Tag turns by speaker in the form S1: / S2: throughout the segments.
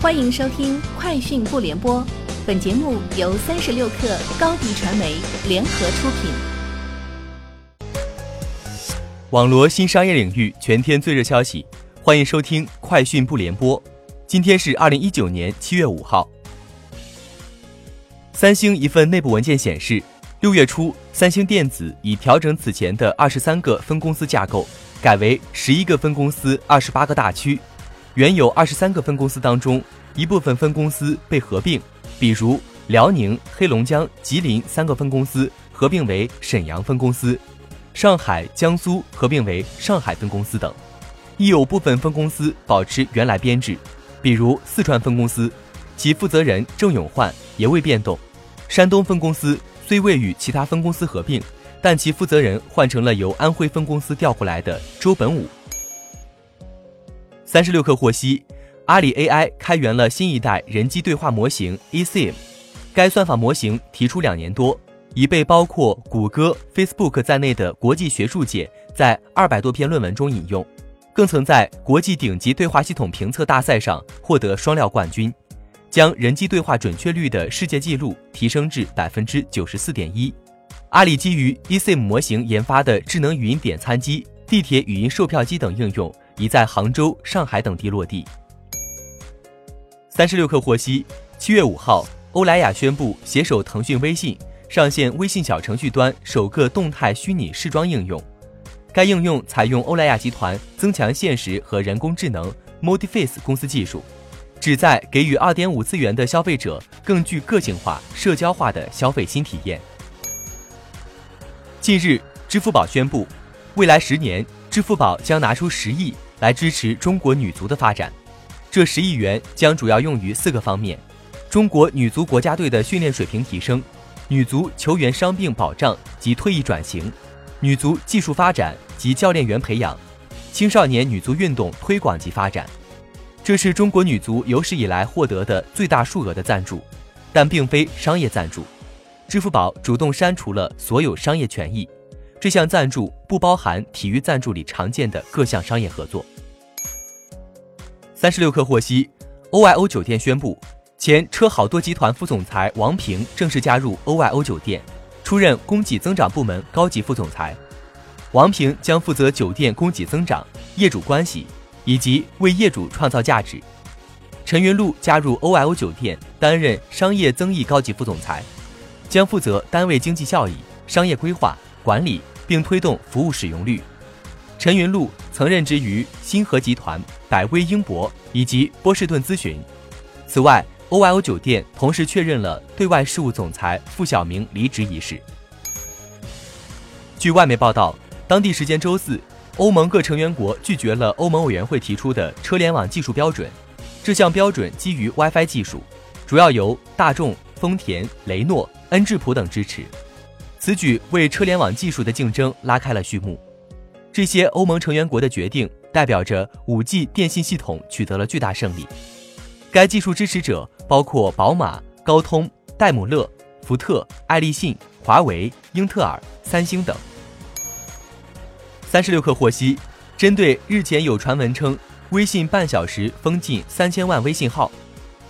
S1: 欢迎收听《快讯不联播》，本节目由三十六克高低传媒联合出品。
S2: 网罗新商业领域全天最热消息，欢迎收听《快讯不联播》。今天是二零一九年七月五号。三星一份内部文件显示，六月初，三星电子已调整此前的二十三个分公司架构，改为十一个分公司、二十八个大区。原有二十三个分公司当中，一部分分公司被合并，比如辽宁、黑龙江、吉林三个分公司合并为沈阳分公司，上海、江苏合并为上海分公司等；亦有部分分公司保持原来编制，比如四川分公司，其负责人郑永焕也未变动；山东分公司虽未与其他分公司合并，但其负责人换成了由安徽分公司调过来的周本武。三十六氪获悉，阿里 AI 开源了新一代人机对话模型 eSIM，该算法模型提出两年多，已被包括谷歌、Facebook 在内的国际学术界在二百多篇论文中引用，更曾在国际顶级对话系统评测大赛上获得双料冠军，将人机对话准确率的世界纪录提升至百分之九十四点一。阿里基于 eSIM 模型研发的智能语音点餐机、地铁语音售票机等应用。已在杭州、上海等地落地。三十六氪获悉，七月五号，欧莱雅宣布携手腾讯微信上线微信小程序端首个动态虚拟试装应用。该应用采用欧莱雅集团增强现实和人工智能 Multiface 公司技术，旨在给予二点五次元的消费者更具个性化、社交化的消费新体验。近日，支付宝宣布，未来十年，支付宝将拿出十亿。来支持中国女足的发展，这十亿元将主要用于四个方面：中国女足国家队的训练水平提升，女足球员伤病保障及退役转型，女足技术发展及教练员培养，青少年女足运动推广及发展。这是中国女足有史以来获得的最大数额的赞助，但并非商业赞助。支付宝主动删除了所有商业权益。这项赞助不包含体育赞助里常见的各项商业合作。三十六氪获悉，OYO 酒店宣布，前车好多集团副总裁王平正式加入 OYO 酒店，出任供给增长部门高级副总裁。王平将负责酒店供给增长、业主关系以及为业主创造价值。陈云露加入 OYO 酒店，担任商业增益高级副总裁，将负责单位经济效益、商业规划。管理并推动服务使用率。陈云露曾任职于星河集团、百威英博以及波士顿咨询。此外，OYO 酒店同时确认了对外事务总裁付晓明离职一事。据外媒报道，当地时间周四，欧盟各成员国拒绝了欧盟委员会提出的车联网技术标准。这项标准基于 WiFi 技术，主要由大众、丰田、雷诺、恩智浦等支持。此举为车联网技术的竞争拉开了序幕。这些欧盟成员国的决定代表着 5G 电信系统取得了巨大胜利。该技术支持者包括宝马、高通、戴姆勒、福特、爱立信、华为、英特尔、三星等。三十六氪获悉，针对日前有传闻称微信半小时封禁三千万微信号，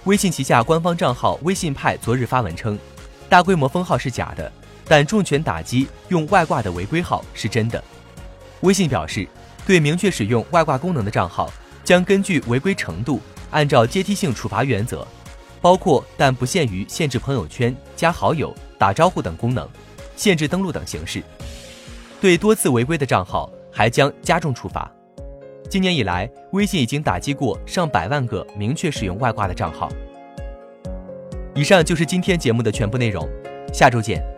S2: 微信旗下官方账号微信派昨日发文称，大规模封号是假的。但重拳打击用外挂的违规号是真的。微信表示，对明确使用外挂功能的账号，将根据违规程度，按照阶梯性处罚原则，包括但不限于限制朋友圈、加好友、打招呼等功能，限制登录等形式。对多次违规的账号，还将加重处罚。今年以来，微信已经打击过上百万个明确使用外挂的账号。以上就是今天节目的全部内容，下周见。